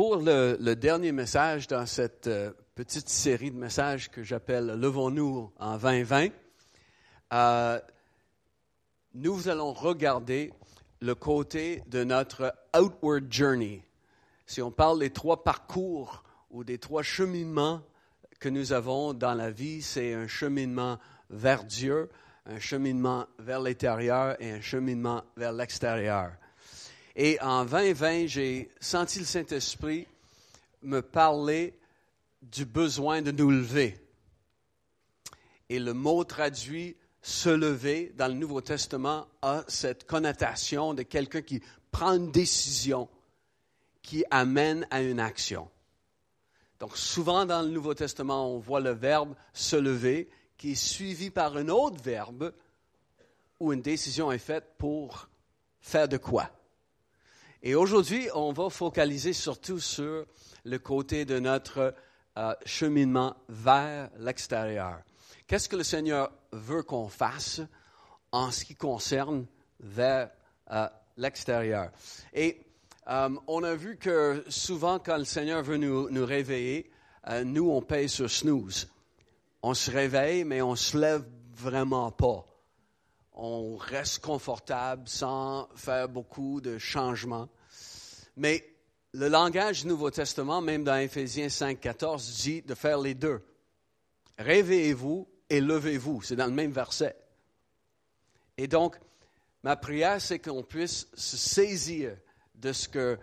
pour le, dernier message dans cette euh, petite série de messages que j'appelle Levons-nous en 2020, euh, nous allons regarder le côté de notre outward journey. Si on parle des trois parcours ou des trois cheminements que nous avons dans la vie, c'est un cheminement vers Dieu, un cheminement vers l'intérieur et un cheminement vers l'extérieur. Et en 2020, j'ai senti le Saint-Esprit me parler du besoin de nous lever. Et le mot traduit se lever dans le Nouveau Testament a cette connotation de quelqu'un qui prend une décision qui amène à une action. Donc souvent dans le Nouveau Testament, on voit le verbe se lever qui est suivi par un autre verbe où une décision est faite pour faire de quoi. Et aujourd'hui, on va focaliser surtout sur le côté de notre euh, cheminement vers l'extérieur. Qu'est-ce que le Seigneur veut qu'on fasse en ce qui concerne vers euh, l'extérieur? Et euh, on a vu que souvent, quand le Seigneur veut nous, nous réveiller, nous, on paye sur snooze. On se réveille, mais on se lève vraiment pas on reste confortable sans faire beaucoup de changements. Mais le langage du Nouveau Testament, même dans Éphésiens 5, 14, dit de faire les deux. Réveillez-vous et levez-vous. C'est dans le même verset. Et donc, ma prière, c'est qu'on puisse se saisir de ce que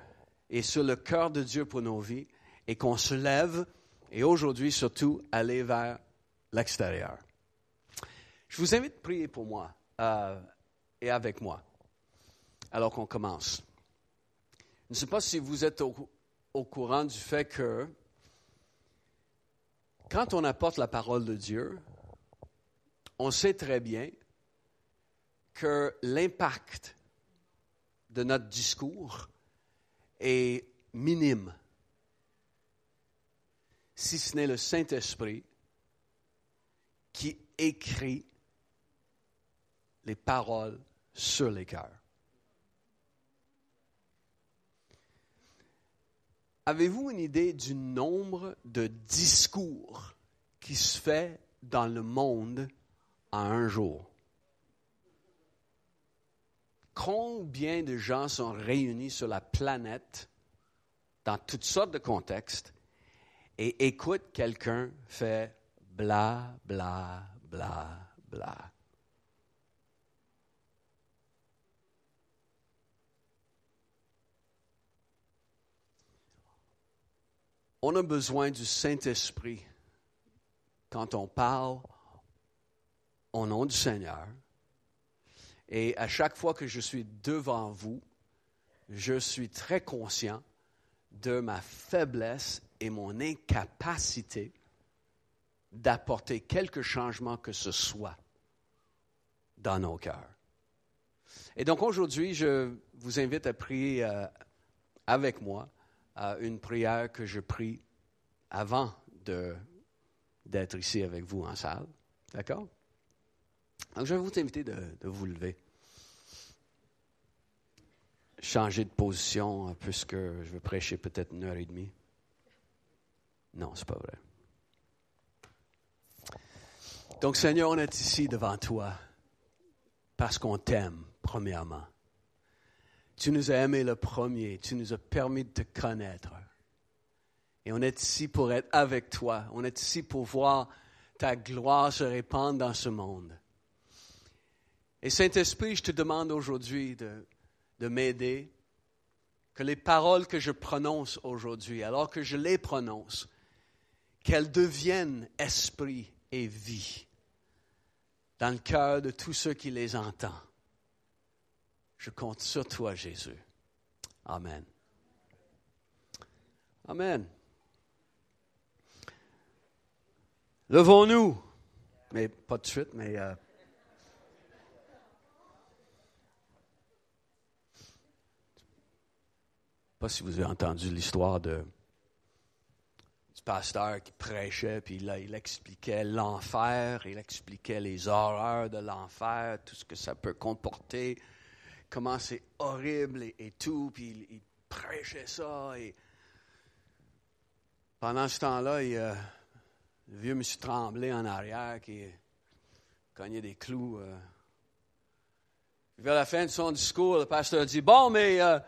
est sur le cœur de Dieu pour nos vies et qu'on se lève et aujourd'hui surtout aller vers l'extérieur. Je vous invite à prier pour moi. Euh, et avec moi. Alors qu'on commence. Je ne sais pas si vous êtes au, au, courant du fait que quand on apporte la parole de Dieu, on sait très bien que l'impact de notre discours est minime, si ce n'est le Saint-Esprit qui écrit les paroles sur les cœurs. Avez-vous une idée du nombre de discours qui se fait dans le monde en un jour? Combien de gens sont réunis sur la planète dans toutes sortes de contextes et écoutent quelqu'un faire bla, bla, bla, bla? On a besoin du Saint-Esprit quand on parle au nom du Seigneur. Et à chaque fois que je suis devant vous, je suis très conscient de ma faiblesse et mon incapacité d'apporter quelque changement que ce soit dans nos cœurs. Et donc aujourd'hui, je vous invite à prier euh, avec moi une prière que je prie avant d'être ici avec vous en salle. D'accord? Donc, je vais vous inviter de, de, vous lever. Changer de position, puisque je vais prêcher peut-être une heure et demie. Non, c'est pas vrai. Donc, Seigneur, on est ici devant toi parce qu'on t'aime, premièrement. Tu nous as aimés le premier. Tu nous as permis de te connaître. Et on est ici pour être avec toi. On est ici pour voir ta gloire se répandre dans ce monde. Et Saint-Esprit, je te demande aujourd'hui de, de m'aider, que les paroles que je prononce aujourd'hui, alors que je les prononce, qu'elles deviennent esprit et vie dans le cœur de tous ceux qui les entendent. Je compte sur toi, Jésus. Amen. Amen. Levons-nous. Mais pas de suite, mais... Euh, pas si vous avez entendu l'histoire de du pasteur qui prêchait, puis là, il expliquait l'enfer, il expliquait les horreurs de l'enfer, tout ce que ça peut comporter comment c'est horrible et, tout, puis il, prêchait ça. Et Pendant ce temps-là, a le vieux monsieur Tremblay en arrière qui cognait des clous. Euh. Vers la fin de son discours, le pasteur dit Bon, mais euh,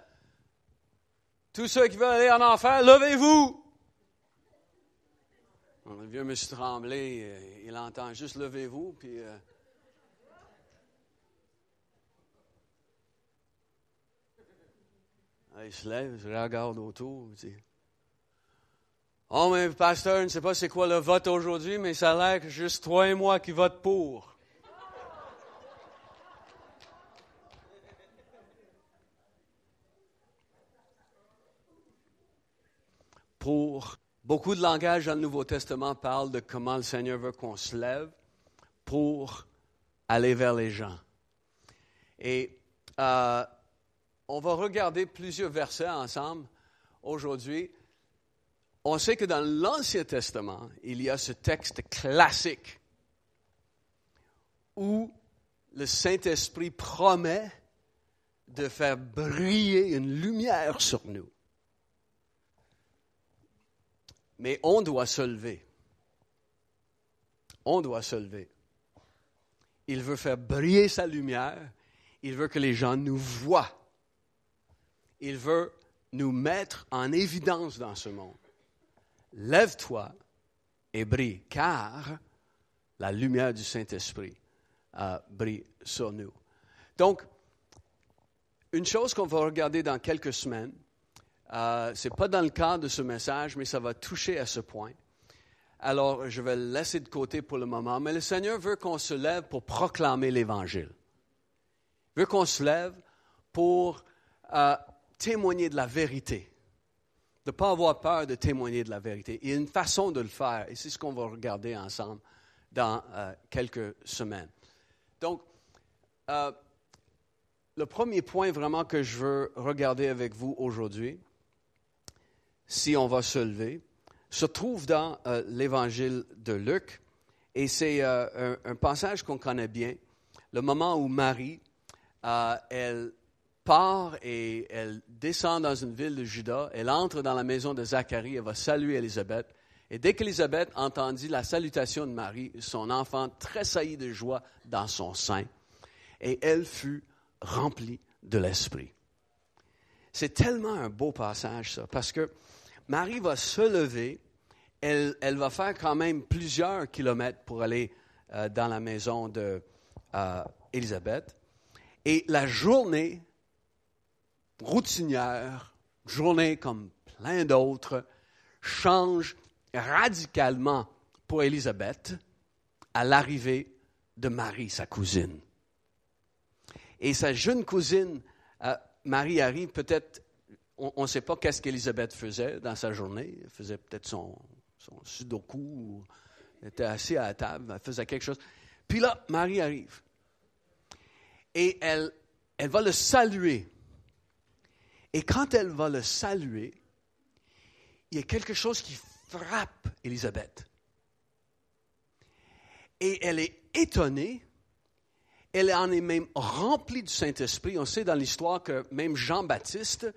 tous ceux qui veulent aller en enfer, levez-vous. Le vieux monsieur Tremblay, euh, il entend juste levez-vous, puis. Il se lève, il regarde autour, il dit Oh, mais pasteur, je ne sais pas c'est quoi le vote aujourd'hui, mais ça a l'air que juste toi et moi qui votent pour. Pour beaucoup de langages dans le Nouveau Testament parlent de comment le Seigneur veut qu'on se lève pour aller vers les gens. Et euh, on va regarder plusieurs versets ensemble aujourd'hui on sait que dans l'Ancien Testament, il y a ce texte classique où le Saint-Esprit promet de faire briller une lumière sur nous. Mais on doit se lever. On doit se lever. Il veut faire briller sa lumière. Il veut que les gens nous voient. Il veut nous mettre en évidence dans ce monde lève-toi et brille, car la lumière du Saint-Esprit brille sur nous. Donc, une chose qu'on va regarder dans quelques semaines, euh, ce n'est pas dans le cadre de ce message, mais ça va toucher à ce point. Alors, je vais le laisser de côté pour le moment, mais le Seigneur veut qu'on se lève pour proclamer l'Évangile. Il veut qu'on se lève pour euh, témoigner de la vérité de ne pas avoir peur de témoigner de la vérité. Il y a une façon de le faire, et c'est ce qu'on va regarder ensemble dans euh, quelques semaines. Donc, euh, le premier point vraiment que je veux regarder avec vous aujourd'hui, si on va se lever, se trouve dans euh, l'évangile de Luc, et c'est un, un, passage qu'on connaît bien, le moment où Marie, elle part et elle descend dans une ville de Juda. Elle entre dans la maison de Zacharie. Elle va saluer Élisabeth. Et dès qu'Élisabeth entendit la salutation de Marie, son enfant tressaillit de joie dans son sein. Et elle fut remplie de l'Esprit. C'est tellement un beau passage, ça, parce que Marie va se lever. Elle, va faire quand même plusieurs kilomètres pour aller euh, dans la maison d'Élisabeth. Euh, et la journée routinière, journée comme plein d'autres, change radicalement pour Élisabeth à l'arrivée de Marie, sa cousine. Et sa jeune cousine, euh, Marie arrive peut-être, on ne sait pas qu'est-ce qu'Élisabeth faisait dans sa journée. Elle faisait peut-être son, sudoku, elle était assise à la table, elle faisait quelque chose. Puis là, Marie arrive. Et elle va le saluer. Et quand elle va le saluer, il y a quelque chose qui frappe Élisabeth. Et elle est étonnée. Elle en est même remplie du Saint-Esprit. On sait dans l'histoire que même Jean-Baptiste,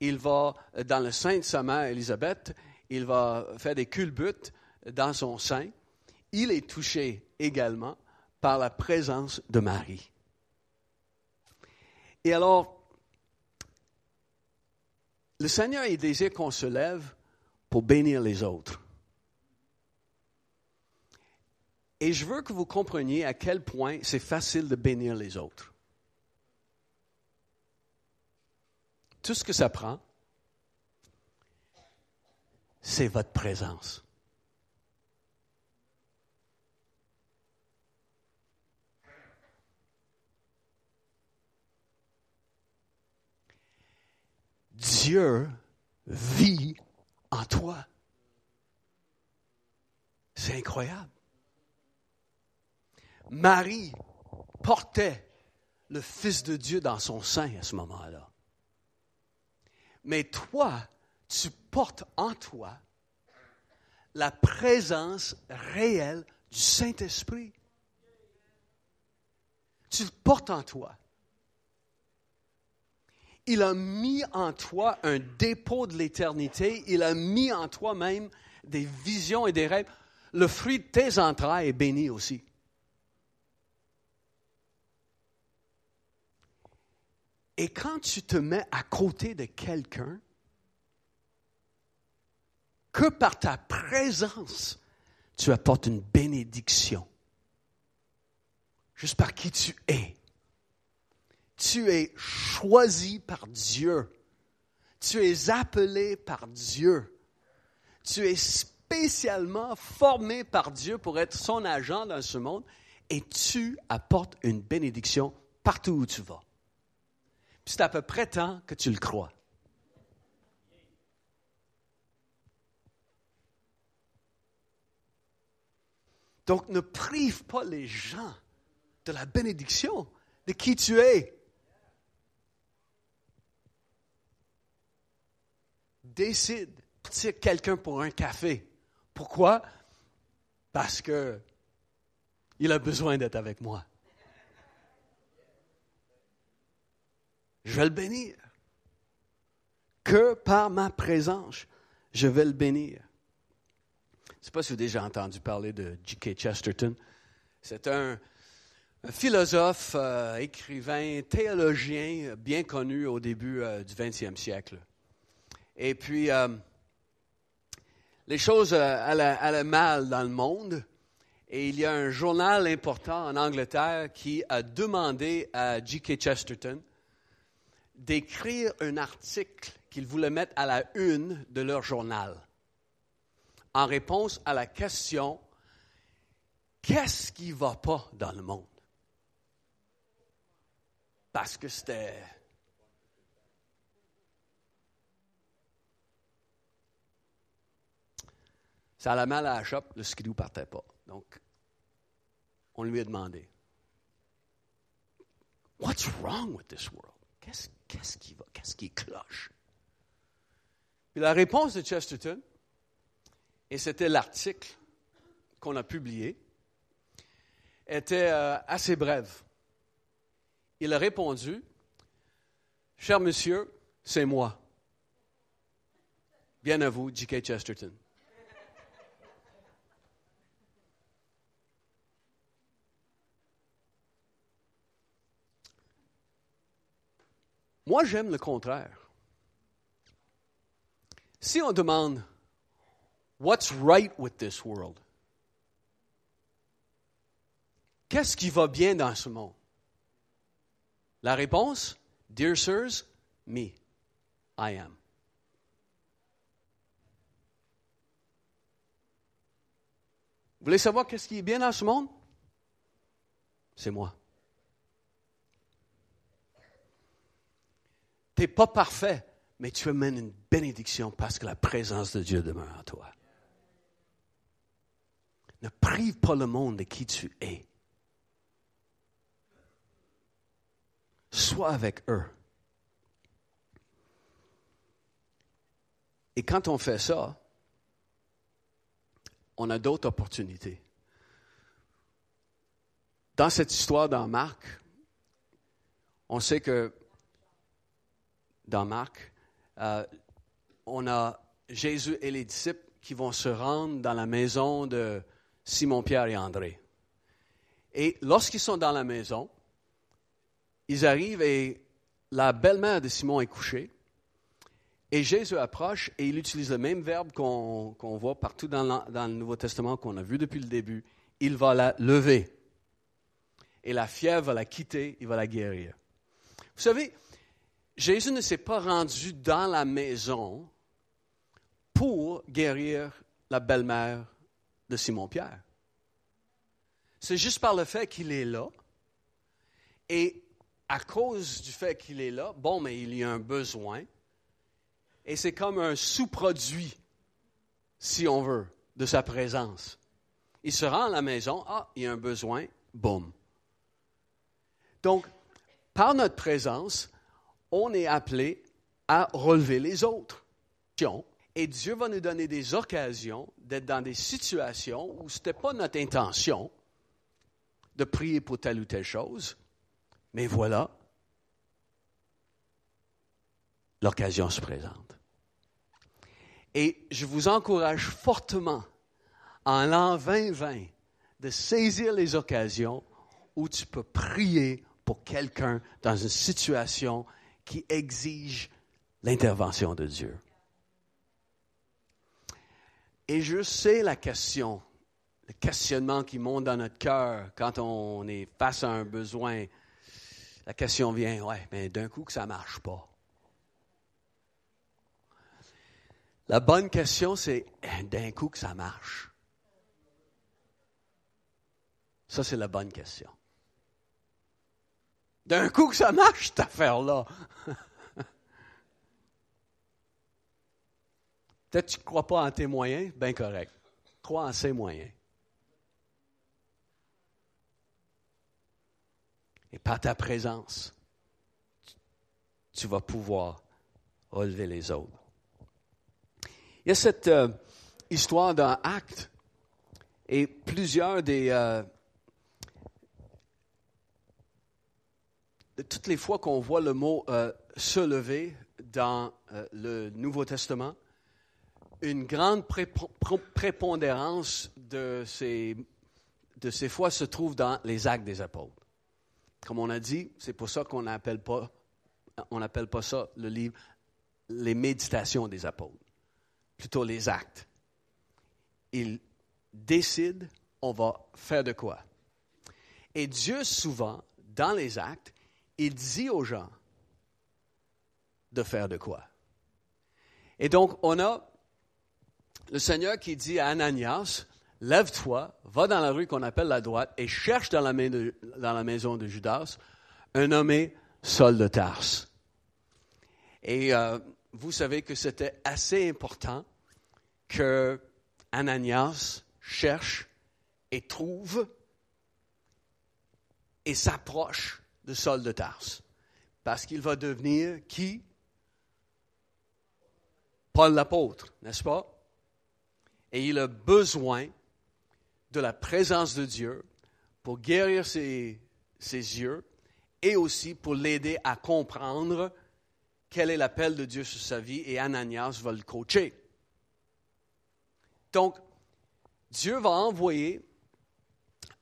il va dans le sein de sa mère Élisabeth, il va faire des culbutes dans son sein. Il est touché également par la présence de Marie. Et alors, le Seigneur, il désire qu'on se lève pour bénir les autres. Et je veux que vous compreniez à quel point c'est facile de bénir les autres. Tout ce que ça prend, c'est votre présence. Dieu vit en toi. C'est incroyable. Marie portait le Fils de Dieu dans son sein à ce moment-là. Mais toi, tu portes en toi la présence réelle du Saint-Esprit. Tu le portes en toi il a mis en toi un dépôt de l'éternité, il a mis en toi même des visions et des rêves, le fruit de tes entrailles est béni aussi. Et quand tu te mets à côté de quelqu'un, que par ta présence, tu apportes une bénédiction. Juste par qui tu es. Tu es choisi par Dieu. Tu es appelé par Dieu. Tu es spécialement formé par Dieu pour être son agent dans ce monde et tu apportes une bénédiction partout où tu vas. C'est à peu près temps que tu le crois. Donc ne prive pas les gens de la bénédiction de qui tu es. Décide de quelqu'un pour un café. Pourquoi? Parce que il a besoin d'être avec moi. Je vais le bénir. Que par ma présence, je vais le bénir. Je ne sais pas si vous avez déjà entendu parler de G.K. Chesterton. C'est un, philosophe, euh, écrivain, théologien bien connu au début euh, du 20e siècle. Et puis, euh, les choses allaient, mal dans le monde. Et il y a un journal important en Angleterre qui a demandé à G.K. Chesterton d'écrire un article qu'ils voulaient mettre à la une de leur journal en réponse à la question qu'est-ce qui ne va pas dans le monde? Parce que c'était. Ça allait mal à la shop, le skidoo ne partait pas. Donc, on lui a demandé What's wrong with this world? Qu'est-ce qui va? Qu'est-ce qui cloche? Puis la réponse de Chesterton, et c'était l'article qu'on a publié, était euh, assez brève. Il a répondu, Cher monsieur, c'est moi. Bien à vous, J.K. Chesterton. Moi, j'aime le contraire. Si on demande What's right with this world? Qu'est-ce qui va bien dans ce monde? La réponse, Dear sirs, me, I am. Vous voulez savoir qu'est-ce qui est bien dans ce monde? C'est moi. Tu n'es pas parfait, mais tu amènes une bénédiction parce que la présence de Dieu demeure en toi. Ne prive pas le monde de qui tu es. Sois avec eux. Et quand on fait ça, on a d'autres opportunités. Dans cette histoire dans Marc, on sait que dans Marc, euh, on a Jésus et les disciples qui vont se rendre dans la maison de Simon, Pierre et André. Et lorsqu'ils sont dans la maison, ils arrivent et la belle-mère de Simon est couchée. Et Jésus approche et il utilise le même verbe qu'on voit partout dans, le Nouveau Testament, qu'on a vu depuis le début. Il va la lever. Et la fièvre va la quitter, il va la guérir. Vous savez, Jésus ne s'est pas rendu dans la maison pour guérir la belle-mère de Simon-Pierre. C'est juste par le fait qu'il est là. Et à cause du fait qu'il est là, bon, mais il y a un besoin. Et c'est comme un sous-produit, si on veut, de sa présence. Il se rend à la maison, ah, il y a un besoin, boum. Donc, par notre présence, on est appelé à relever les autres. Et Dieu va nous donner des occasions d'être dans des situations où ce n'était pas notre intention de prier pour telle ou telle chose, mais voilà, l'occasion se présente. Et je vous encourage fortement, en l'an 2020, de saisir les occasions où tu peux prier pour quelqu'un dans une situation qui exige l'intervention de Dieu. Et je sais la question, le questionnement qui monte dans notre cœur quand on est face à un besoin. La question vient, ouais, mais d'un coup que ça ne marche pas. La bonne question, c'est d'un coup que ça marche. Ça, c'est la bonne question. D'un coup que ça marche, cette affaire-là. Peut-être que tu ne crois pas en tes moyens, bien correct. Crois en ses moyens. Et par ta présence, tu vas pouvoir relever les autres. Il y a cette euh, histoire d'un acte et plusieurs des... Euh, toutes les fois qu'on voit le mot euh, se lever dans le Nouveau Testament, une grande prépondérance de ces, de ces fois se trouve dans les actes des apôtres. Comme on a dit, c'est pour ça qu'on n'appelle pas, on n'appelle pas ça le livre les méditations des apôtres, plutôt les actes. Ils décident, on va faire de quoi. Et Dieu, souvent, dans les actes, il dit aux gens de faire de quoi. Et donc, on a le Seigneur qui dit à Ananias, lève-toi, va dans la rue qu'on appelle la droite et cherche dans la, maison de Judas un nommé Saul de Tarse. Et euh, vous savez que c'était assez important que Ananias cherche et trouve et s'approche de Saul de Tarse. Parce qu'il va devenir qui? Paul l'apôtre, n'est-ce pas? Et il a besoin de la présence de Dieu pour guérir ses, yeux et aussi pour l'aider à comprendre quel est l'appel de Dieu sur sa vie et Ananias va le coacher. Donc, Dieu va envoyer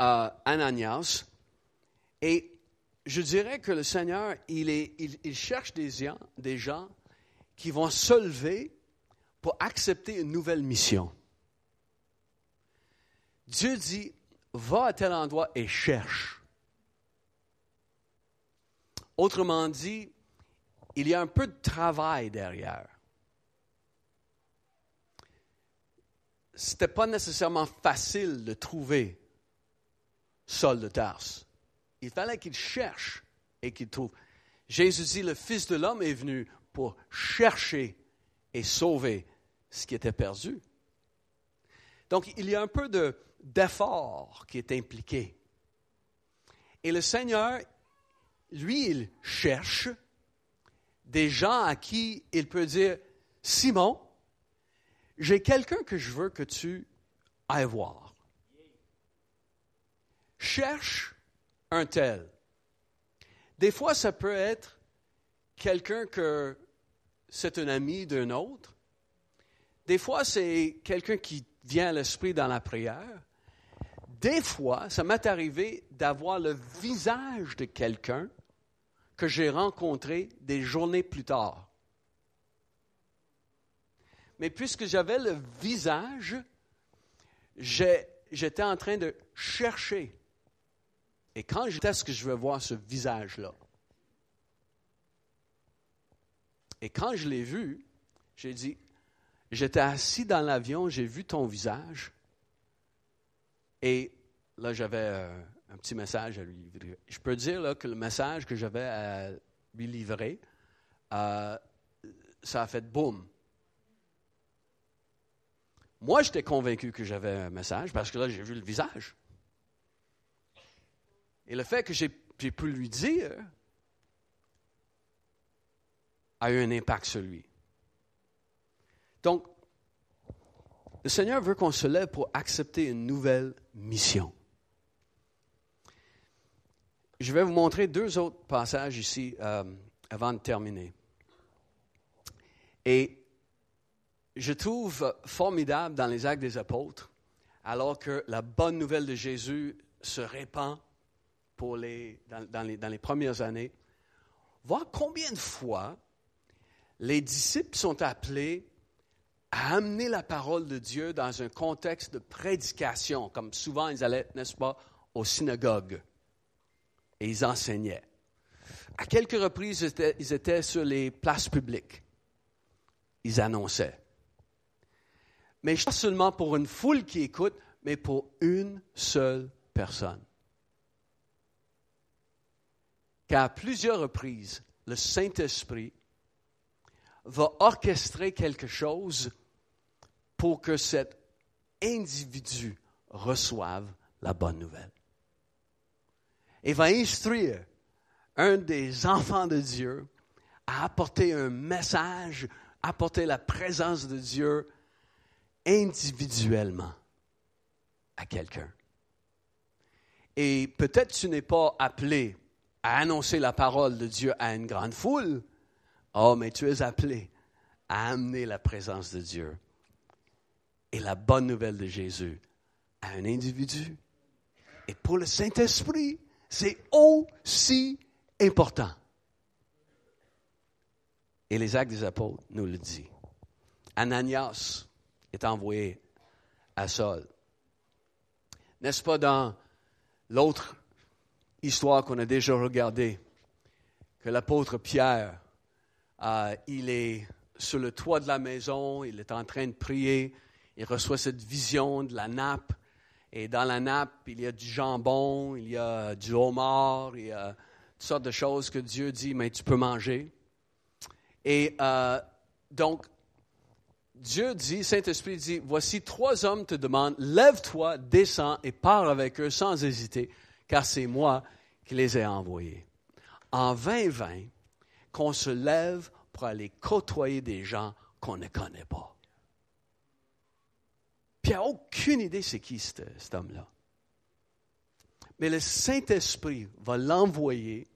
euh, Ananias et je dirais que le Seigneur, il, cherche des gens, des gens qui vont se lever pour accepter une nouvelle mission. Dieu dit, va à tel endroit et cherche. Autrement dit, il y a un peu de travail derrière. Ce n'était pas nécessairement facile de trouver Saul de Tarse. Il fallait qu'il cherche et qu'il trouve. Jésus dit, le Fils de l'homme est venu pour chercher et sauver ce qui était perdu. Donc, il y a un peu de, d'effort qui est impliqué. Et le Seigneur, lui, il cherche des gens à qui il peut dire, Simon, j'ai quelqu'un que je veux que tu ailles voir. Cherche un tel. Des fois, ça peut être quelqu'un que c'est un ami d'un autre. Des fois, c'est quelqu'un qui vient à l'esprit dans la prière des fois, ça m'est arrivé d'avoir le visage de quelqu'un que j'ai rencontré des journées plus tard. Mais puisque j'avais le visage, j'étais en train de chercher. Et quand j'étais ce que je veux voir ce visage-là? Et quand je l'ai vu, j'ai dit, j'étais assis dans l'avion, j'ai vu ton visage, et là, j'avais euh, un petit message à lui livrer. Je peux dire que le message que j'avais à lui livrer, euh, ça a fait boum. Moi, j'étais convaincu que j'avais un message parce que là, j'ai vu le visage. Et le fait que j'ai pu lui dire a eu un impact sur lui. Donc, le Seigneur veut qu'on se lève pour accepter une nouvelle mission. Je vais vous montrer deux autres passages ici euh, avant de terminer. Et je trouve formidable dans les actes des apôtres, alors que la bonne nouvelle de Jésus se répand dans les premières années, voir combien de fois les disciples sont appelés à amener la parole de Dieu dans un contexte de prédication, comme souvent ils allaient, n'est-ce pas, aux synagogues et ils enseignaient. À quelques reprises, ils étaient, ils étaient sur les places publiques. Ils annonçaient. Mais pas seulement pour une foule qui écoute, mais pour une seule personne. Car à plusieurs reprises, le Saint-Esprit va orchestrer quelque chose pour que cet individu reçoive la bonne nouvelle. Et va instruire un des enfants de Dieu à apporter un message, apporter la présence de Dieu individuellement à quelqu'un. Et peut-être tu n'es pas appelé à annoncer la parole de Dieu à une grande foule, Oh, mais tu es appelé à amener la présence de Dieu et la bonne nouvelle de Jésus à un individu. Et pour le Saint-Esprit, c'est aussi important. Et les actes des apôtres nous le disent. Ananias est envoyé à Saul. N'est-ce pas dans l'autre histoire qu'on a déjà regardée, que l'apôtre Pierre euh, il est sur le toit de la maison, il est en train de prier, il reçoit cette vision de la nappe, et dans la nappe, il y a du jambon, il y a du homard, il y a toutes sortes de choses que Dieu dit, mais tu peux manger. Et euh, donc, Dieu dit, Saint-Esprit dit, voici trois hommes te demandent, lève-toi, descends et pars avec eux sans hésiter, car c'est moi qui les ai envoyés. En 2020, qu'on se lève pour aller côtoyer des gens qu'on ne connaît pas. Puis il n'y a aucune idée c'est qui cet, homme-là. Mais le Saint-Esprit va l'envoyer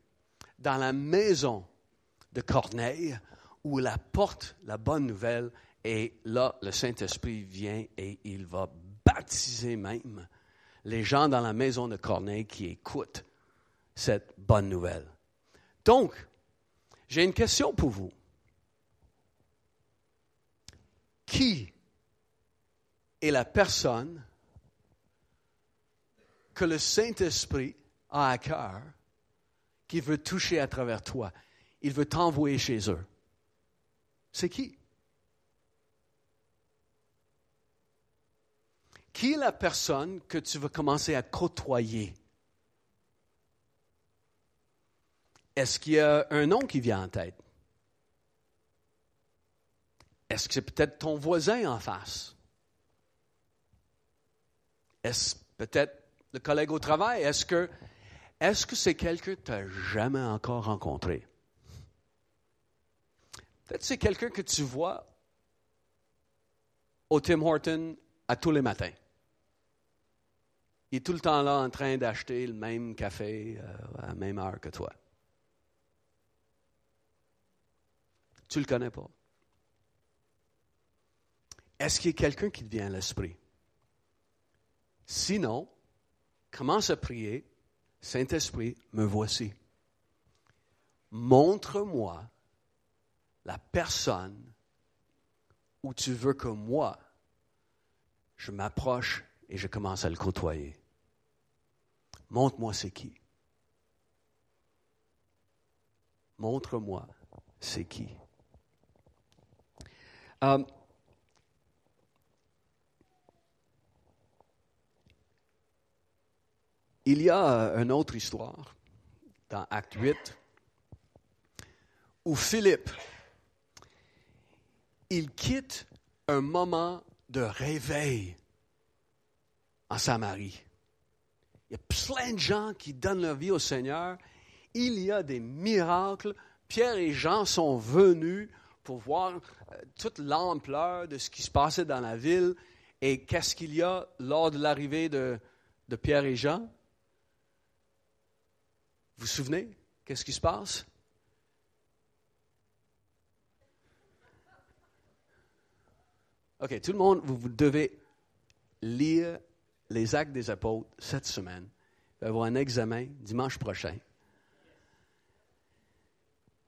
dans la maison de Corneille où il apporte la bonne nouvelle et là, le Saint-Esprit vient et il va baptiser même les gens dans la maison de Corneille qui écoutent cette bonne nouvelle. Donc, j'ai une question pour vous. Qui est la personne que le Saint-Esprit a à cœur qui veut toucher à travers toi? Il veut t'envoyer chez eux. C'est qui? Qui est la personne que tu veux commencer à côtoyer? Est-ce qu'il y a un nom qui vient en tête? Est-ce que c'est peut-être ton voisin en face? Est-ce peut-être le collègue au travail? Est-ce que c'est quelqu'un que tu n'as jamais encore rencontré? Peut-être c'est quelqu'un que tu vois au Tim Horton à tous les matins. Il est tout le temps là en train d'acheter le même café euh, à la même heure que toi. Tu ne le connais pas. Est-ce qu'il y a quelqu'un qui te vient à l'esprit? Sinon, commence à prier. Saint-Esprit, me voici. Montre-moi la personne où tu veux que moi, je m'approche et je commence à le côtoyer. Montre-moi c'est qui. Montre-moi c'est qui. Um, il y a euh, une autre histoire dans Acte 8 où Philippe, il quitte un moment de réveil en Samarie. Il y a plein de gens qui donnent leur vie au Seigneur. Il y a des miracles. Pierre et Jean sont venus pour voir euh, toute l'ampleur de ce qui se passait dans la ville et qu'est-ce qu'il y a lors de l'arrivée de, Pierre et Jean. Vous vous souvenez? Qu'est-ce qui se passe? OK, tout le monde, vous, vous devez lire les actes des apôtres cette semaine. Va y avoir un examen dimanche prochain.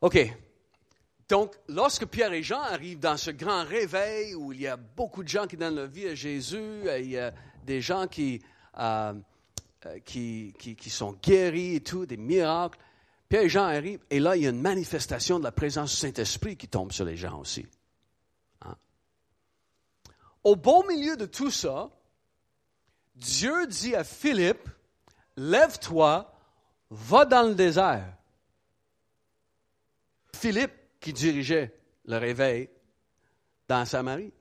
OK. Donc, lorsque Pierre et Jean arrivent dans ce grand réveil où il y a beaucoup de gens qui donnent leur vie à Jésus, il y a des gens qui, euh, euh, qui, qui, qui, sont guéris et tout, des miracles, Pierre et Jean arrivent et là, il y a une manifestation de la présence du Saint-Esprit qui tombe sur les gens aussi. Hein? Au beau milieu de tout ça, Dieu dit à Philippe, lève-toi, va dans le désert. Philippe, qui dirigeait le réveil dans Samarie.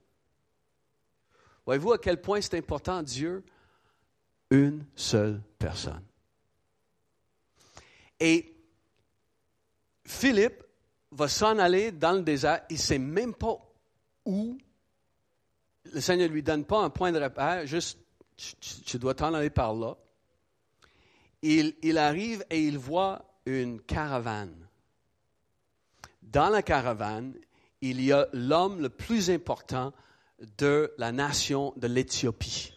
Voyez-vous à quel point c'est important, Dieu? Une seule personne. Et Philippe va s'en aller dans le désert. Il ne sait même pas où. Le Seigneur ne lui donne pas un point de repère, juste tu, dois t'en aller par là. Il, il arrive et il voit une caravane. Dans la caravane, il y a l'homme le plus important de la nation de l'Éthiopie.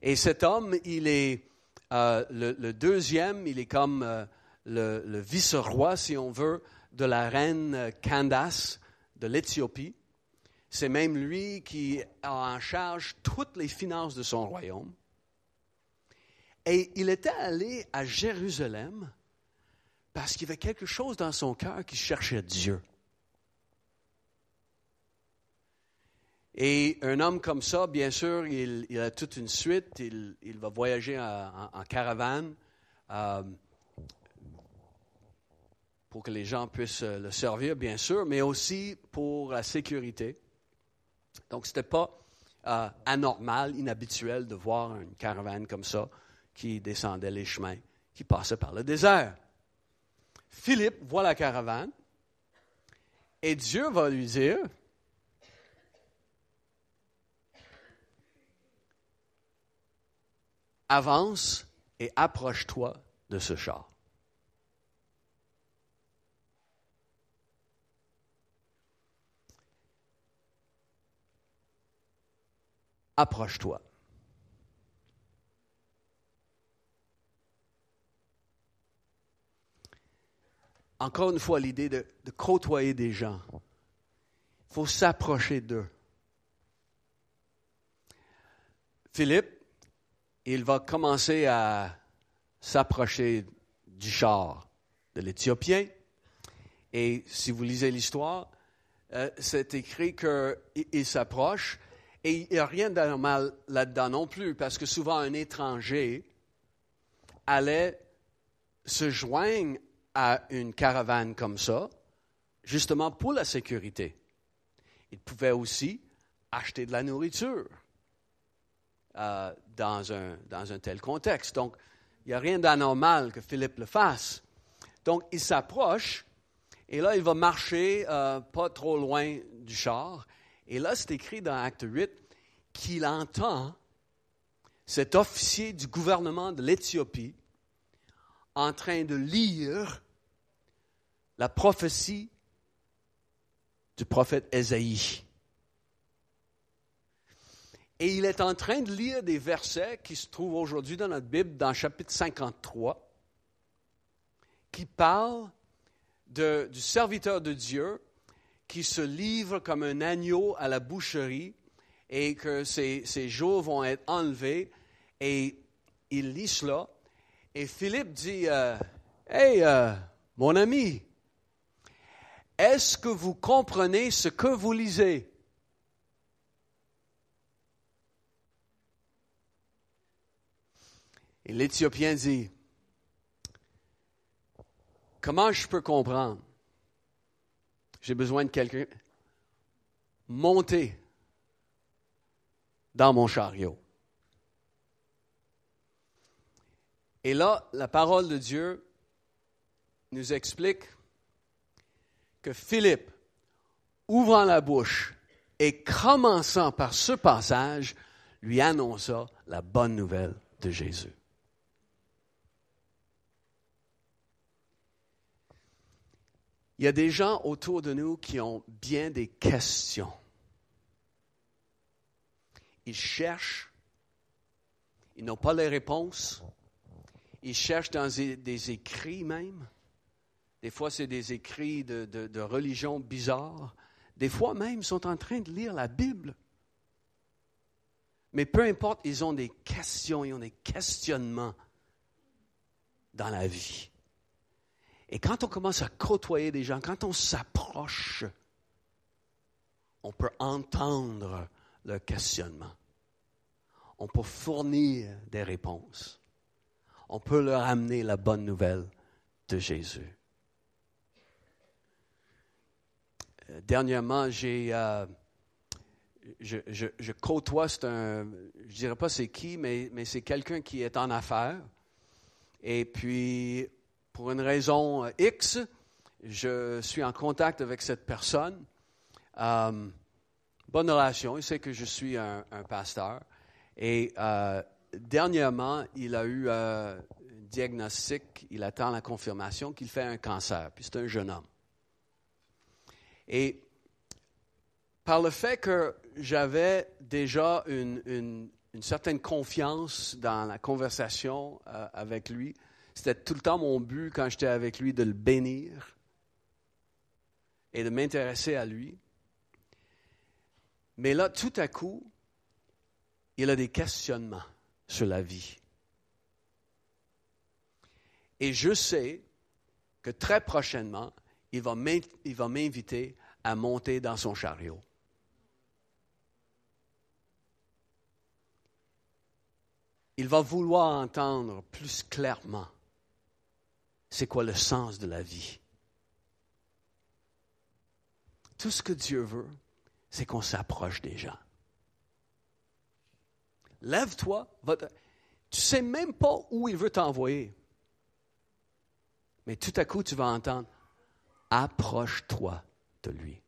Et cet homme, il est euh, le, deuxième, il est comme euh, le, le vice-roi, si on veut, de la reine Candace de l'Éthiopie. C'est même lui qui a en charge toutes les finances de son royaume. Et il était allé à Jérusalem parce qu'il y avait quelque chose dans son cœur qui cherchait Dieu. Et un homme comme ça, bien sûr, il, a toute une suite. Il, va voyager en, caravane euh, pour que les gens puissent le servir, bien sûr, mais aussi pour la sécurité. Donc, ce n'était pas euh, anormal, inhabituel de voir une caravane comme ça qui descendait les chemins, qui passait par le désert. Philippe voit la caravane et Dieu va lui dire, avance et approche-toi de ce char. approche-toi. Encore une fois, l'idée de, côtoyer des gens. Il faut s'approcher d'eux. Philippe, il va commencer à s'approcher du char de l'Éthiopien. Et si vous lisez l'histoire, euh, c'est écrit qu'il s'approche et il n'y a rien d'anormal là-dedans non plus, parce que souvent un étranger allait se joindre à une caravane comme ça, justement pour la sécurité. Il pouvait aussi acheter de la nourriture euh, dans, un, dans un tel contexte. Donc, il n'y a rien d'anormal que Philippe le fasse. Donc, il s'approche, et là, il va marcher euh, pas trop loin du char, et là, c'est écrit dans Acte 8 qu'il entend cet officier du gouvernement de l'Éthiopie en train de lire la prophétie du prophète Ésaïe. Et il est en train de lire des versets qui se trouvent aujourd'hui dans notre Bible, dans chapitre 53, qui parlent du serviteur de Dieu qui se livre comme un agneau à la boucherie et que ses, jours vont être enlevés. Et il lit cela. Et Philippe dit, euh, Hey, euh, mon ami, est-ce que vous comprenez ce que vous lisez? Et l'Éthiopien dit, comment je peux comprendre? J'ai besoin de quelqu'un. Montez dans mon chariot. Et là, la parole de Dieu nous explique que Philippe, ouvrant la bouche et commençant par ce passage, lui annonça la bonne nouvelle de Jésus. Il y a des gens autour de nous qui ont bien des questions ils cherchent, ils n'ont pas les réponses, ils cherchent dans des, écrits même. Des fois, c'est des écrits de, de religion bizarres. Des fois même, ils sont en train de lire la Bible. Mais peu importe, ils ont des questions, ils ont des questionnements dans la vie. Et quand on commence à côtoyer des gens, quand on s'approche, on peut entendre le questionnement. On peut fournir des réponses. On peut leur amener la bonne nouvelle de Jésus. Euh, dernièrement, j'ai, euh, je, côtoie, c'est un, je dirais pas c'est qui, mais, c'est quelqu'un qui est en affaires. Et puis, pour une raison X, je suis en contact avec cette personne. Euh, bonne relation, il sait que je suis un, pasteur. Et dernièrement, il a eu un diagnostic, il attend la confirmation qu'il fait un cancer, puis c'est un jeune homme. Et par le fait que j'avais déjà une, certaine confiance dans la conversation avec lui, c'était tout le temps mon but quand j'étais avec lui de le bénir et de m'intéresser à lui. Mais là, tout à coup, il a des questionnements sur la vie. Et je sais que très prochainement, il va m'inviter à monter dans son chariot. Il va vouloir entendre plus clairement c'est quoi le sens de la vie. Tout ce que Dieu veut, c'est qu'on s'approche des gens. Lève-toi, tu ne sais même pas où il veut t'envoyer. Mais tout à coup, tu vas entendre, approche-toi de lui.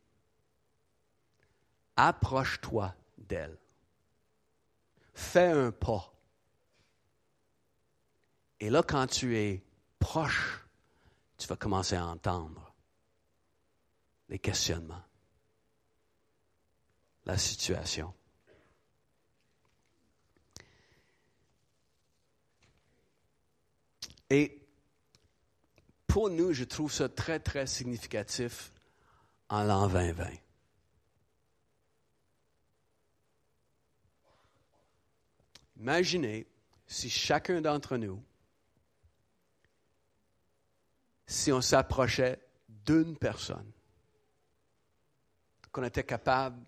Approche-toi d'elle. Fais un pas. Et là, quand tu es proche, tu vas commencer à entendre les questionnements, la situation. Et pour nous, je trouve ça très, très significatif en l'an 2020. Imaginez si chacun d'entre nous si on s'approchait d'une personne qu'on était capable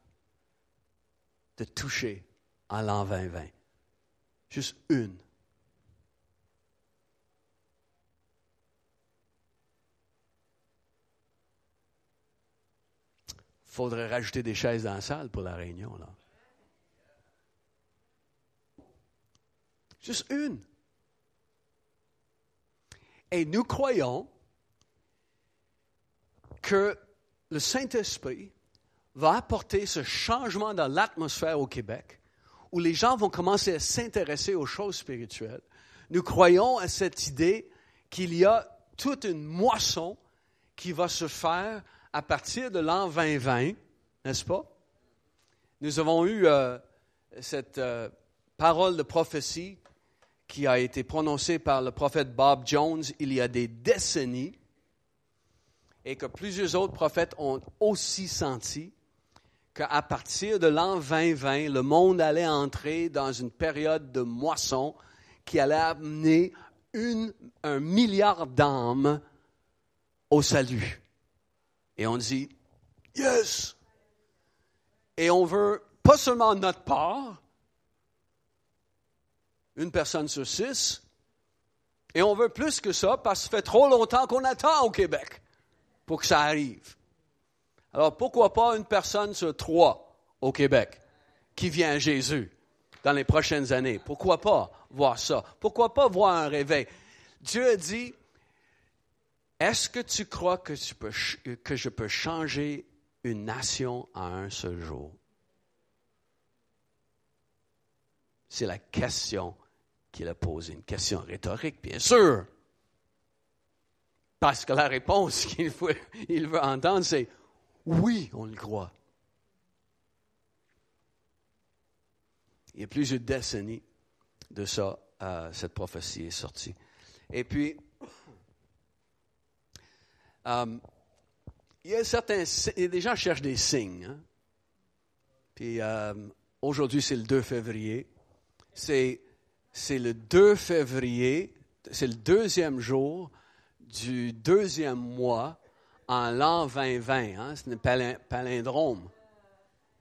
de toucher en l'an 2020. Juste une. Faudrait rajouter des chaises dans la salle pour la réunion, là. Juste une. Et nous croyons que le Saint-Esprit va apporter ce changement dans l'atmosphère au Québec, où les gens vont commencer à s'intéresser aux choses spirituelles. Nous croyons à cette idée qu'il y a toute une moisson qui va se faire à partir de l'an 2020, n'est-ce pas? Nous avons eu euh, cette euh, parole de prophétie qui a été prononcée par le prophète Bob Jones il y a des décennies et que plusieurs autres prophètes ont aussi senti qu'à partir de l'an 2020, le monde allait entrer dans une période de moisson qui allait amener un milliard d'âmes au salut. Et on dit, yes! Et on veut pas seulement notre part, une personne sur six, et on veut plus que ça parce que ça fait trop longtemps qu'on attend au Québec pour que ça arrive. Alors pourquoi pas une personne sur trois au Québec qui vient à Jésus dans les prochaines années? Pourquoi pas voir ça? Pourquoi pas voir un réveil? Dieu a dit, est-ce que tu crois que, je peux changer une nation en un seul jour? C'est la question qu'il a posée, une question rhétorique, bien sûr. Parce que la réponse qu'il veut, il veut entendre, c'est oui, on le croit. Il y a plusieurs décennies de ça, euh, cette prophétie est sortie. Et puis, euh, il y a certains, des gens cherchent des signes. Hein. Puis euh, aujourd'hui, c'est le 2 février. C'est, le 2 février, c'est le deuxième jour du deuxième mois en l'an 2020. Hein? C'est un palindrome.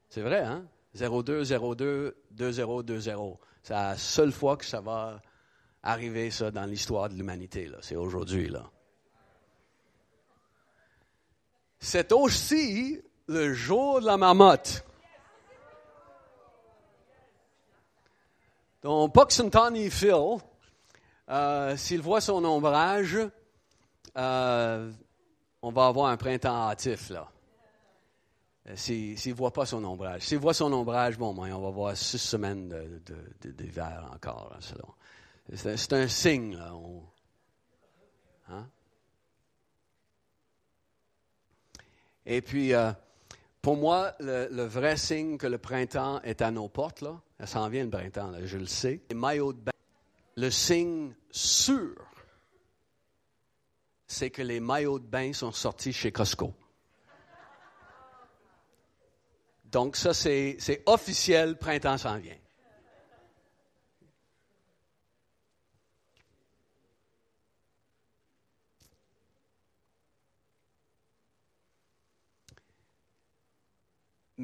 C'est vrai, hein? 0202 2020. C'est la seule fois que ça va arriver, ça, dans l'histoire de l'humanité. C'est aujourd'hui, là. C'est aussi le jour de la marmotte. Donc, Puxentani Phil, euh, s'il voit son ombrage, euh, on va avoir un printemps hâtif, là. Euh, s'il ne voit pas son ombrage. S'il voit son ombrage, bon, ben, on va voir six semaines d'hiver de, encore. C'est un signe, là. Hein? Et puis, euh, pour moi, le, vrai signe que le printemps est à nos portes, là, ça s'en vient le printemps, là, je le sais. Les maillots de bain. Le signe sûr, c'est que les maillots de bain sont sortis chez Costco. Donc, ça, c'est officiel, printemps s'en vient.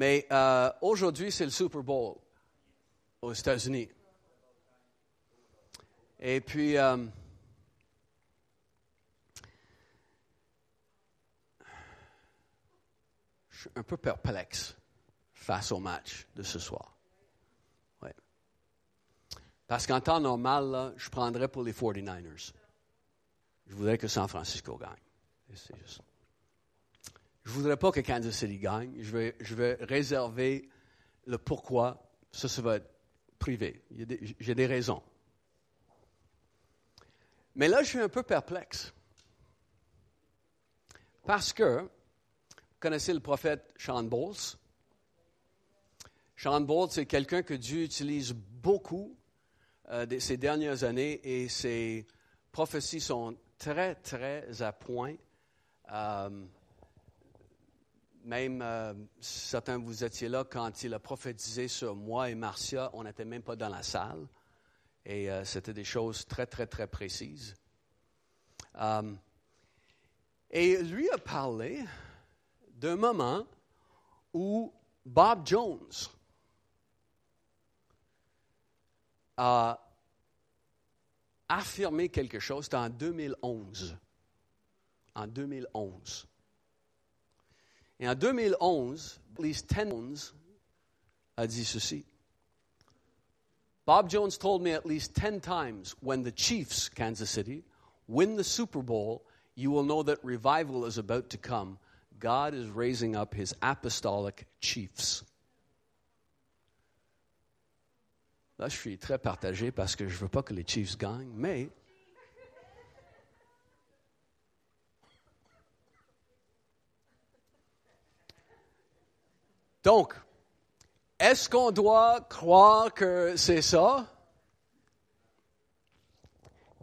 Mais euh, aujourd'hui, c'est le Super Bowl aux États-Unis. Et puis, euh, je suis un peu perplexe face au match de ce soir. Ouais. Parce qu'en temps normal, je prendrais pour les 49ers. Je voudrais que San Francisco gagne. C'est juste. Je ne voudrais pas que Kansas City gagne. Je vais, je vais réserver le pourquoi. Ça, ça va être privé. J'ai des raisons. Mais là, je suis un peu perplexe. Parce que, vous connaissez le prophète Sean Bowles? Sean Bowles, c'est quelqu'un que Dieu utilise beaucoup euh, ces dernières années et ses prophéties sont très, très à point. Euh, même euh, certains vous étiez là quand il a prophétisé sur moi et Marcia, on n'était même pas dans la salle. Et euh, c'était des choses très, très, très précises. Euh, et lui a parlé d'un moment où Bob Jones a affirmé quelque chose, en 2011. En 2011. Et en 2011, at least 10 a dit ceci. Bob Jones told me at least 10 times when the Chiefs, Kansas City, win the Super Bowl, you will know that revival is about to come. God is raising up his apostolic chiefs. Là, je suis très partagé parce que je ne veux pas que les Chiefs gagnent, mais Donc, est-ce qu'on doit croire que c'est ça?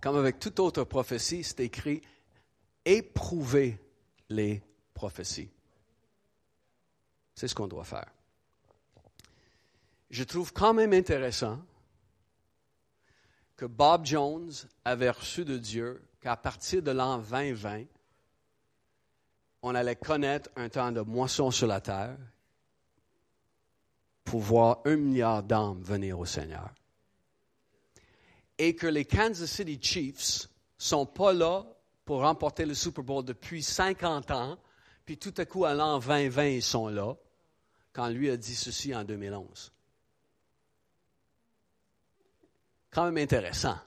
Comme avec toute autre prophétie, c'est écrit éprouver les prophéties. C'est ce qu'on doit faire. Je trouve quand même intéressant que Bob Jones avait reçu de Dieu qu'à partir de l'an 2020, on allait connaître un temps de moisson sur la terre pour voir un milliard d'âmes venir au Seigneur. Et que les Kansas City Chiefs sont pas là pour remporter le Super Bowl depuis 50 ans, puis tout à coup, à l'an 2020, ils sont là, quand lui a dit ceci en 2011. Quand même intéressant.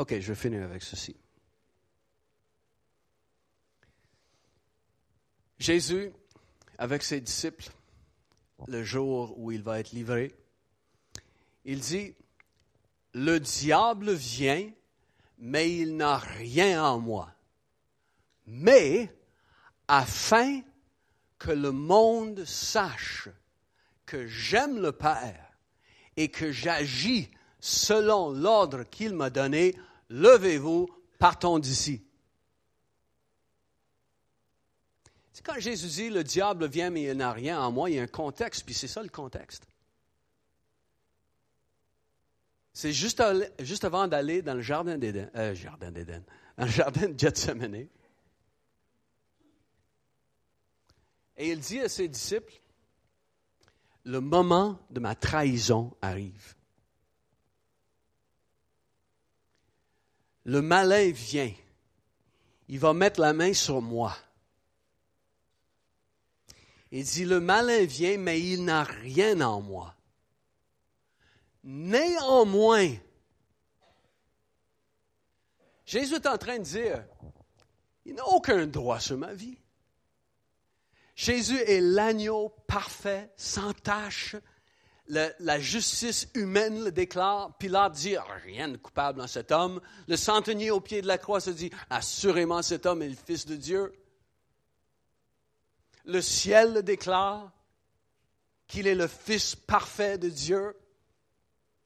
Ok, je vais finir avec ceci. Jésus, avec ses disciples, le jour où il va être livré, il dit, le diable vient, mais il n'a rien en moi. Mais, afin que le monde sache que j'aime le Père et que j'agis selon l'ordre qu'il m'a donné levez-vous, partons d'ici. C'est quand Jésus dit le diable vient mais il n'a rien en moi, il y a un contexte, puis c'est ça le contexte. C'est juste, avant d'aller dans le jardin d'Éden, euh, jardin d'Éden, dans le jardin de Gethsemane. Et il dit à ses disciples, le moment de ma trahison arrive. Le malin vient. Il va mettre la main sur moi. Il dit, le malin vient, mais il n'a rien en moi. Néanmoins, Jésus est en train de dire, il n'a aucun droit sur ma vie. Jésus est l'agneau parfait, sans tache. La justice humaine le déclare. Pilate dit rien de coupable dans cet homme. Le centenier au pied de la croix se dit assurément cet homme est le Fils de Dieu. Le ciel le déclare qu'il est le Fils parfait de Dieu.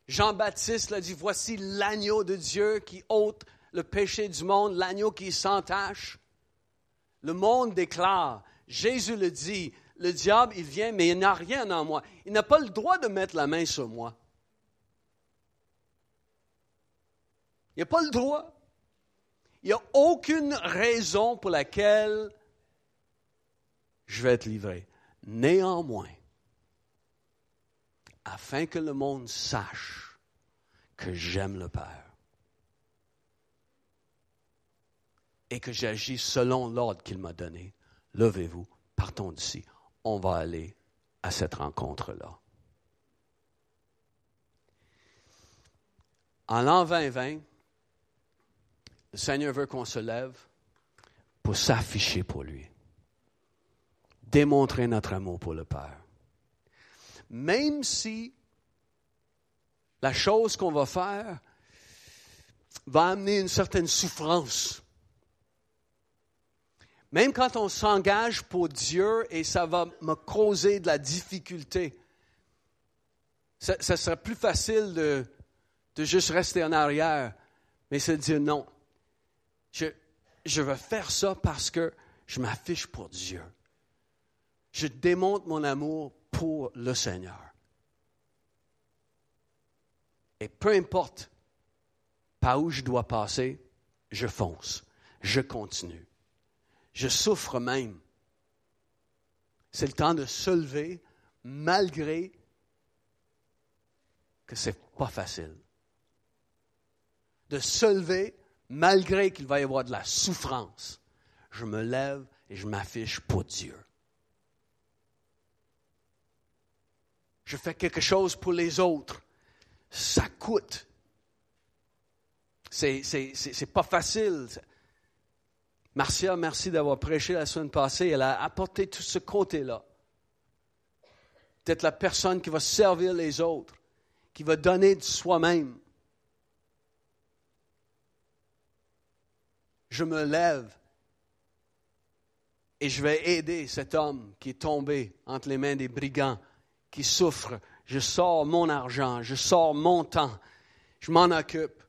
Jean-Baptiste l'a dit, voici l'agneau de Dieu qui ôte le péché du monde, l'agneau qui s'entache. Le monde déclare, Jésus le dit, le diable, il vient, mais il n'a rien en moi. Il n'a pas le droit de mettre la main sur moi. Il n'a pas le droit. Il n'y a aucune raison pour laquelle je vais être livré. Néanmoins, afin que le monde sache que j'aime le Père et que j'agis selon l'ordre qu'il m'a donné, levez-vous, partons d'ici, on va aller à cette rencontre-là. En l'an 2020, le Seigneur veut qu'on se lève pour s'afficher pour lui, démontrer notre amour pour le Père même si la chose qu'on va faire va amener une certaine souffrance. Même quand on s'engage pour Dieu et ça va me causer de la difficulté, ça, serait plus facile de, de, juste rester en arrière, mais c'est de dire non. Je, je veux faire ça parce que je m'affiche pour Dieu. Je démontre mon amour pour le Seigneur. Et peu importe par où je dois passer, je fonce, je continue. Je souffre même. C'est le temps de se lever malgré que ce n'est pas facile. De se lever malgré qu'il va y avoir de la souffrance. Je me lève et je m'affiche pour Dieu. je fais quelque chose pour les autres. Ça coûte. C'est, c'est, pas facile. Marcia, merci d'avoir prêché la semaine passée. Elle a apporté tout ce côté-là. D'être la personne qui va servir les autres, qui va donner de soi-même. Je me lève et je vais aider cet homme qui est tombé entre les mains des brigands qui souffre, je sors mon argent, je sors mon temps, je m'en occupe.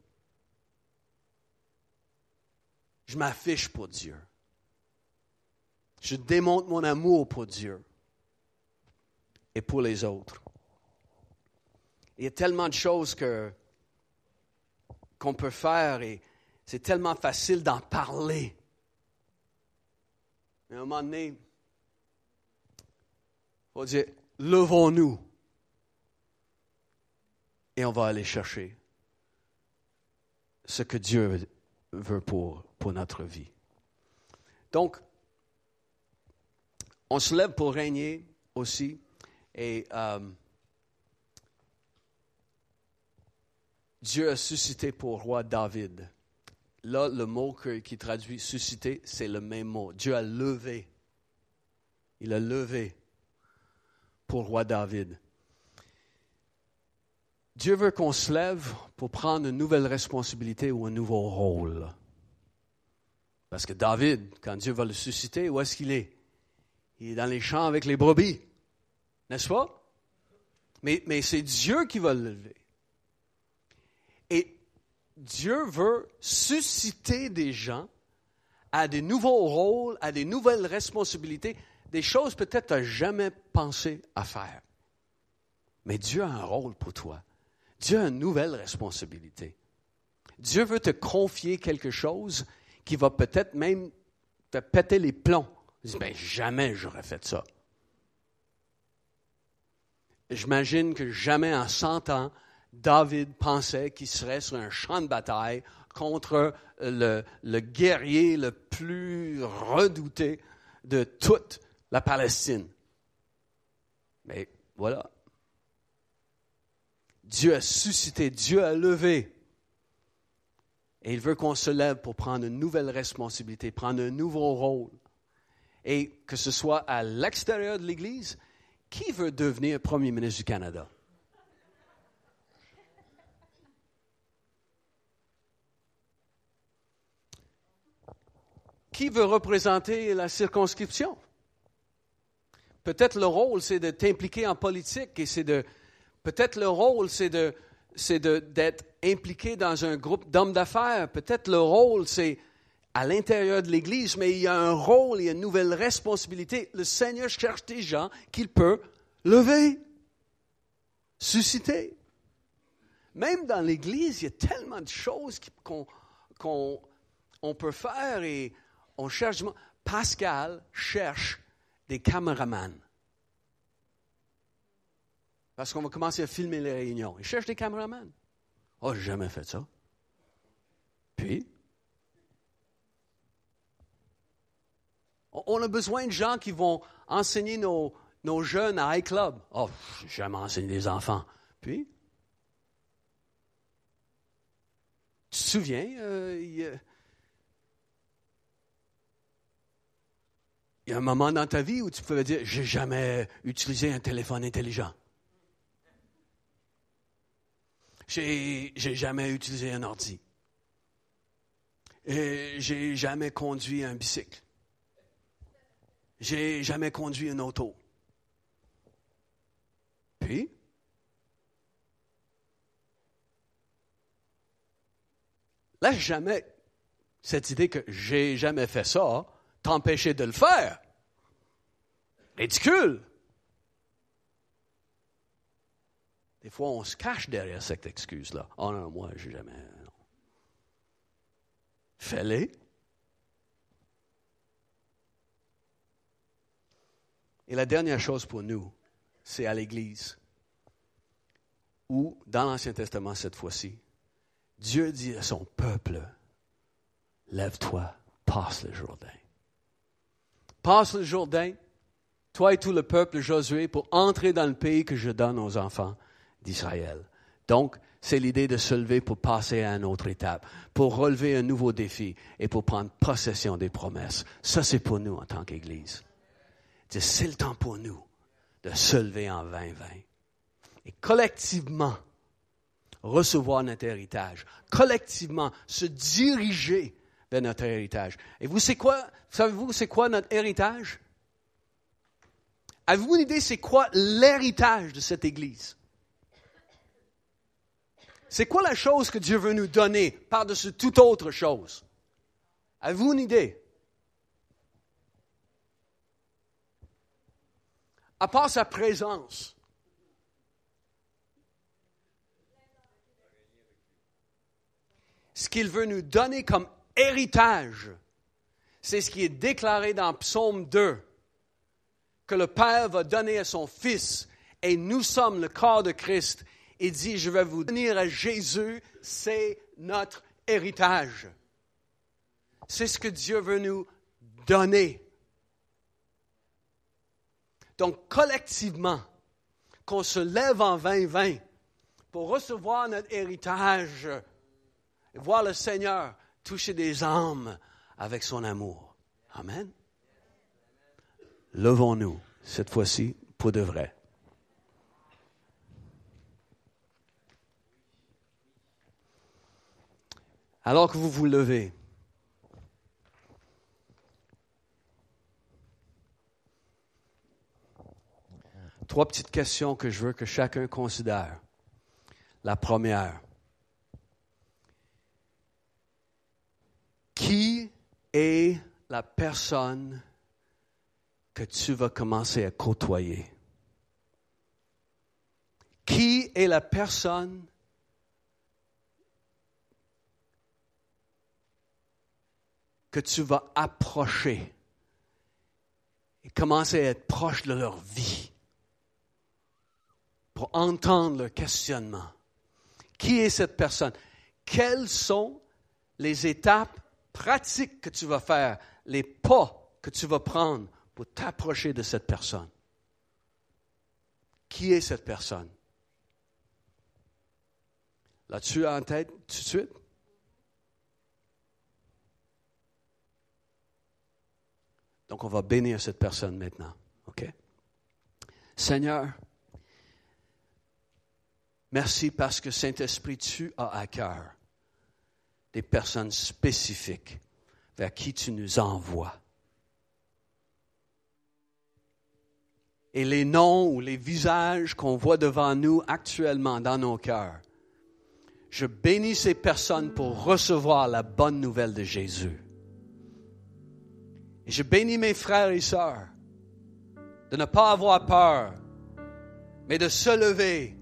Je m'affiche pour Dieu. Je démontre mon amour pour Dieu et pour les autres. Il y a tellement de choses que, qu'on peut faire et c'est tellement facile d'en parler. Mais à un moment donné, il faut dire, levons-nous et on va aller chercher ce que Dieu veut pour, pour notre vie. Donc, on se lève pour régner aussi et euh, Dieu a suscité pour roi David. Là, le mot qui traduit susciter, c'est le même mot. Dieu a levé Il a levé pour roi David. Dieu veut qu'on se lève pour prendre une nouvelle responsabilité ou un nouveau rôle. Parce que David, quand Dieu va le susciter, où est-ce qu'il est? Il est dans les champs avec les brebis. N'est-ce pas? Mais, c'est Dieu qui va le lever. Et Dieu veut susciter des gens à des nouveaux rôles, à des nouvelles responsabilités, des choses peut-être que tu n'as jamais pensé à faire. Mais Dieu a un rôle pour toi. Dieu a une nouvelle responsabilité. Dieu veut te confier quelque chose qui va peut-être même te péter les plombs. Tu ben, jamais j'aurais fait ça. J'imagine que jamais en 100 ans, David pensait qu'il serait sur un champ de bataille contre le guerrier le plus redouté de toute la Palestine. Mais voilà, Dieu a suscité, Dieu a levé. Et il veut qu'on se lève pour prendre une nouvelle responsabilité, prendre un nouveau rôle. Et que ce soit à l'extérieur de l'Église, qui veut devenir Premier ministre du Canada? Qui veut représenter la circonscription? Peut-être le rôle, c'est de t'impliquer en politique et c'est de Peut-être le rôle, c'est d'être impliqué dans un groupe d'hommes d'affaires. Peut-être le rôle, c'est à l'intérieur de l'Église, mais il y a un rôle, il y a une nouvelle responsabilité. Le Seigneur cherche des gens qu'il peut lever, susciter. Même dans l'Église, il y a tellement de choses qu'on, qu'on peut faire et on cherche. Pascal cherche des caméramans. Parce qu'on va commencer à filmer les réunions. Ils cherchent des caméramans. Oh, j'ai jamais fait ça. Puis, on a besoin de gens qui vont enseigner nos, jeunes à iClub. Oh, j'ai jamais enseigné des enfants. Puis, tu te souviens, euh, il, y a, il y a un moment dans ta vie où tu pouvais dire, j'ai jamais utilisé un téléphone intelligent. J'ai, jamais utilisé un ordi. J'ai jamais conduit un bicycle. J'ai jamais conduit une auto. Puis, laisse jamais cette idée que j'ai jamais fait ça t'empêcher de le faire. Ridicule. Des fois, on se cache derrière cette excuse-là. Oh non, moi, je jamais. Fais-les. Et la dernière chose pour nous, c'est à l'Église, où, dans l'Ancien Testament cette fois-ci, Dieu dit à son peuple, lève-toi, passe le Jourdain. Passe le Jourdain, toi et tout le peuple Josué, pour entrer dans le pays que je donne aux enfants d'Israël. Donc, c'est l'idée de se lever pour passer à une autre étape, pour relever un nouveau défi et pour prendre possession des promesses. Ça, c'est pour nous en tant qu'Église. C'est le temps pour nous de se lever en 2020 et collectivement recevoir notre héritage, collectivement se diriger vers notre héritage. Et vous, c'est quoi, savez-vous, c'est quoi notre héritage? Avez-vous une idée, c'est quoi l'héritage de cette Église? C'est quoi la chose que Dieu veut nous donner par-dessus toute autre chose? Avez-vous une idée? À part sa présence. Ce qu'il veut nous donner comme héritage, c'est ce qui est déclaré dans Psaume 2, que le Père va donner à son Fils, et nous sommes le corps de Christ, il dit, je vais vous donner à Jésus, c'est notre héritage. C'est ce que Dieu veut nous donner. Donc, collectivement, qu'on se lève en 2020 pour recevoir notre héritage et voir le Seigneur toucher des âmes avec son amour. Amen. Levons-nous, cette fois-ci, pour de vrai. Alors que vous vous levez, trois petites questions que je veux que chacun considère. La première, qui est la personne que tu vas commencer à côtoyer? Qui est la personne que tu vas approcher et commencer à être proche de leur vie pour entendre leur questionnement? Qui est cette personne? Quelles sont les étapes pratiques que tu vas faire, les pas que tu vas prendre pour t'approcher de cette personne? Qui est cette personne? L'as-tu en tête tout de suite? Donc, on va bénir cette personne maintenant. OK? Seigneur, merci parce que Saint-Esprit, tu as à cœur des personnes spécifiques vers qui tu nous envoies. Et les noms ou les visages qu'on voit devant nous actuellement dans nos cœurs, je bénis ces personnes pour recevoir la bonne nouvelle de Jésus. Et je bénis mes frères et sœurs de ne pas avoir peur, mais de se lever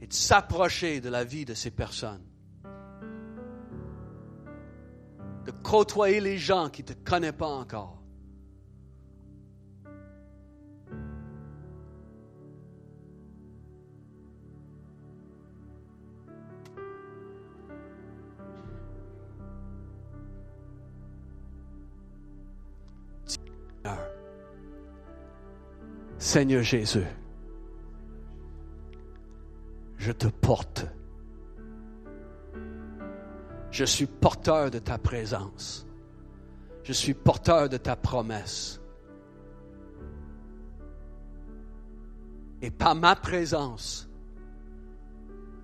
et de s'approcher de la vie de ces personnes. De côtoyer les gens qui ne te connaissent pas encore. Seigneur Jésus, je te porte. Je suis porteur de ta présence. Je suis porteur de ta promesse. Et par ma présence,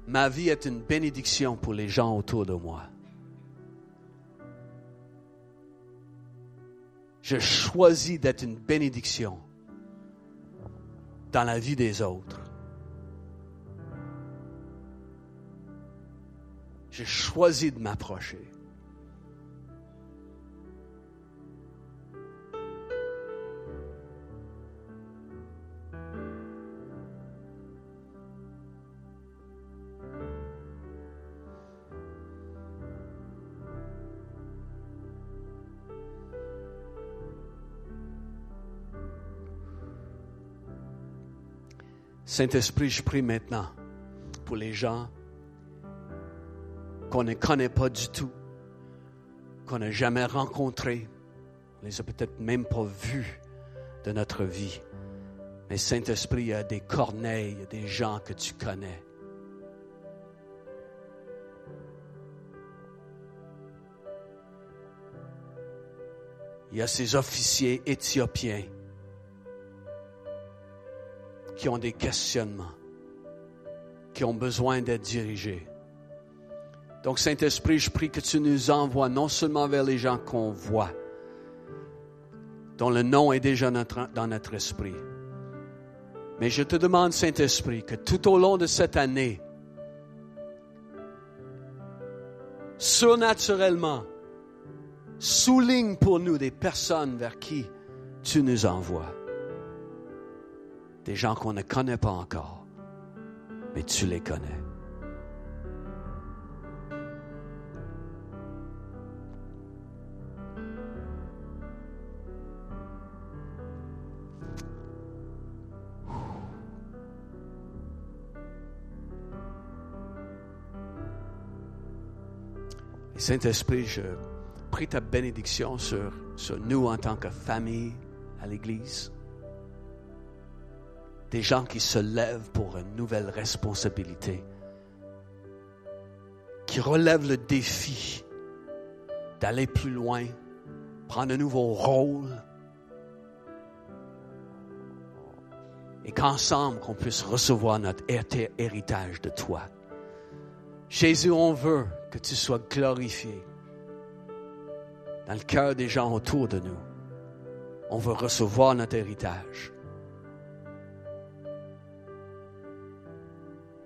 ma vie est une bénédiction pour les gens autour de moi. Je choisis d'être une bénédiction dans la vie des autres. J'ai choisi de m'approcher. Saint-Esprit, je prie maintenant pour les gens qu'on ne connaît pas du tout, qu'on n'a jamais rencontrés, on les a peut-être même pas vus de notre vie. Mais Saint-Esprit, il y a des corneilles, des gens que tu connais. Il y a ces officiers éthiopiens qui ont des questionnements, qui ont besoin d'être dirigés. Donc, Saint-Esprit, je prie que tu nous envoies non seulement vers les gens qu'on voit, dont le nom est déjà dans notre esprit, mais je te demande, Saint-Esprit, que tout au long de cette année, surnaturellement, souligne pour nous des personnes vers qui tu nous envoies des gens qu'on ne connaît pas encore, mais tu les connais. Saint-Esprit, je prie ta bénédiction sur, sur nous en tant que famille à l'Église des gens qui se lèvent pour une nouvelle responsabilité, qui relèvent le défi d'aller plus loin, prendre un nouveau rôle et qu'ensemble qu'on puisse recevoir notre héritage de toi. Jésus, on veut que tu sois glorifié dans le cœur des gens autour de nous. On veut recevoir notre héritage.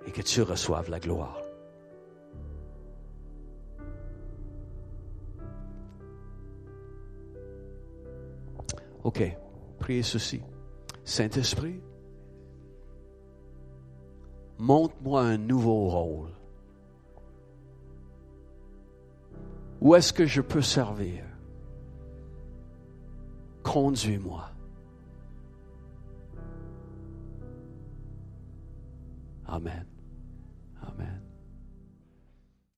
Et que tu reçoives la gloire. OK, priez ceci. Saint-Esprit, montre-moi un nouveau rôle. Où est-ce que je peux servir? Conduis-moi. Amen.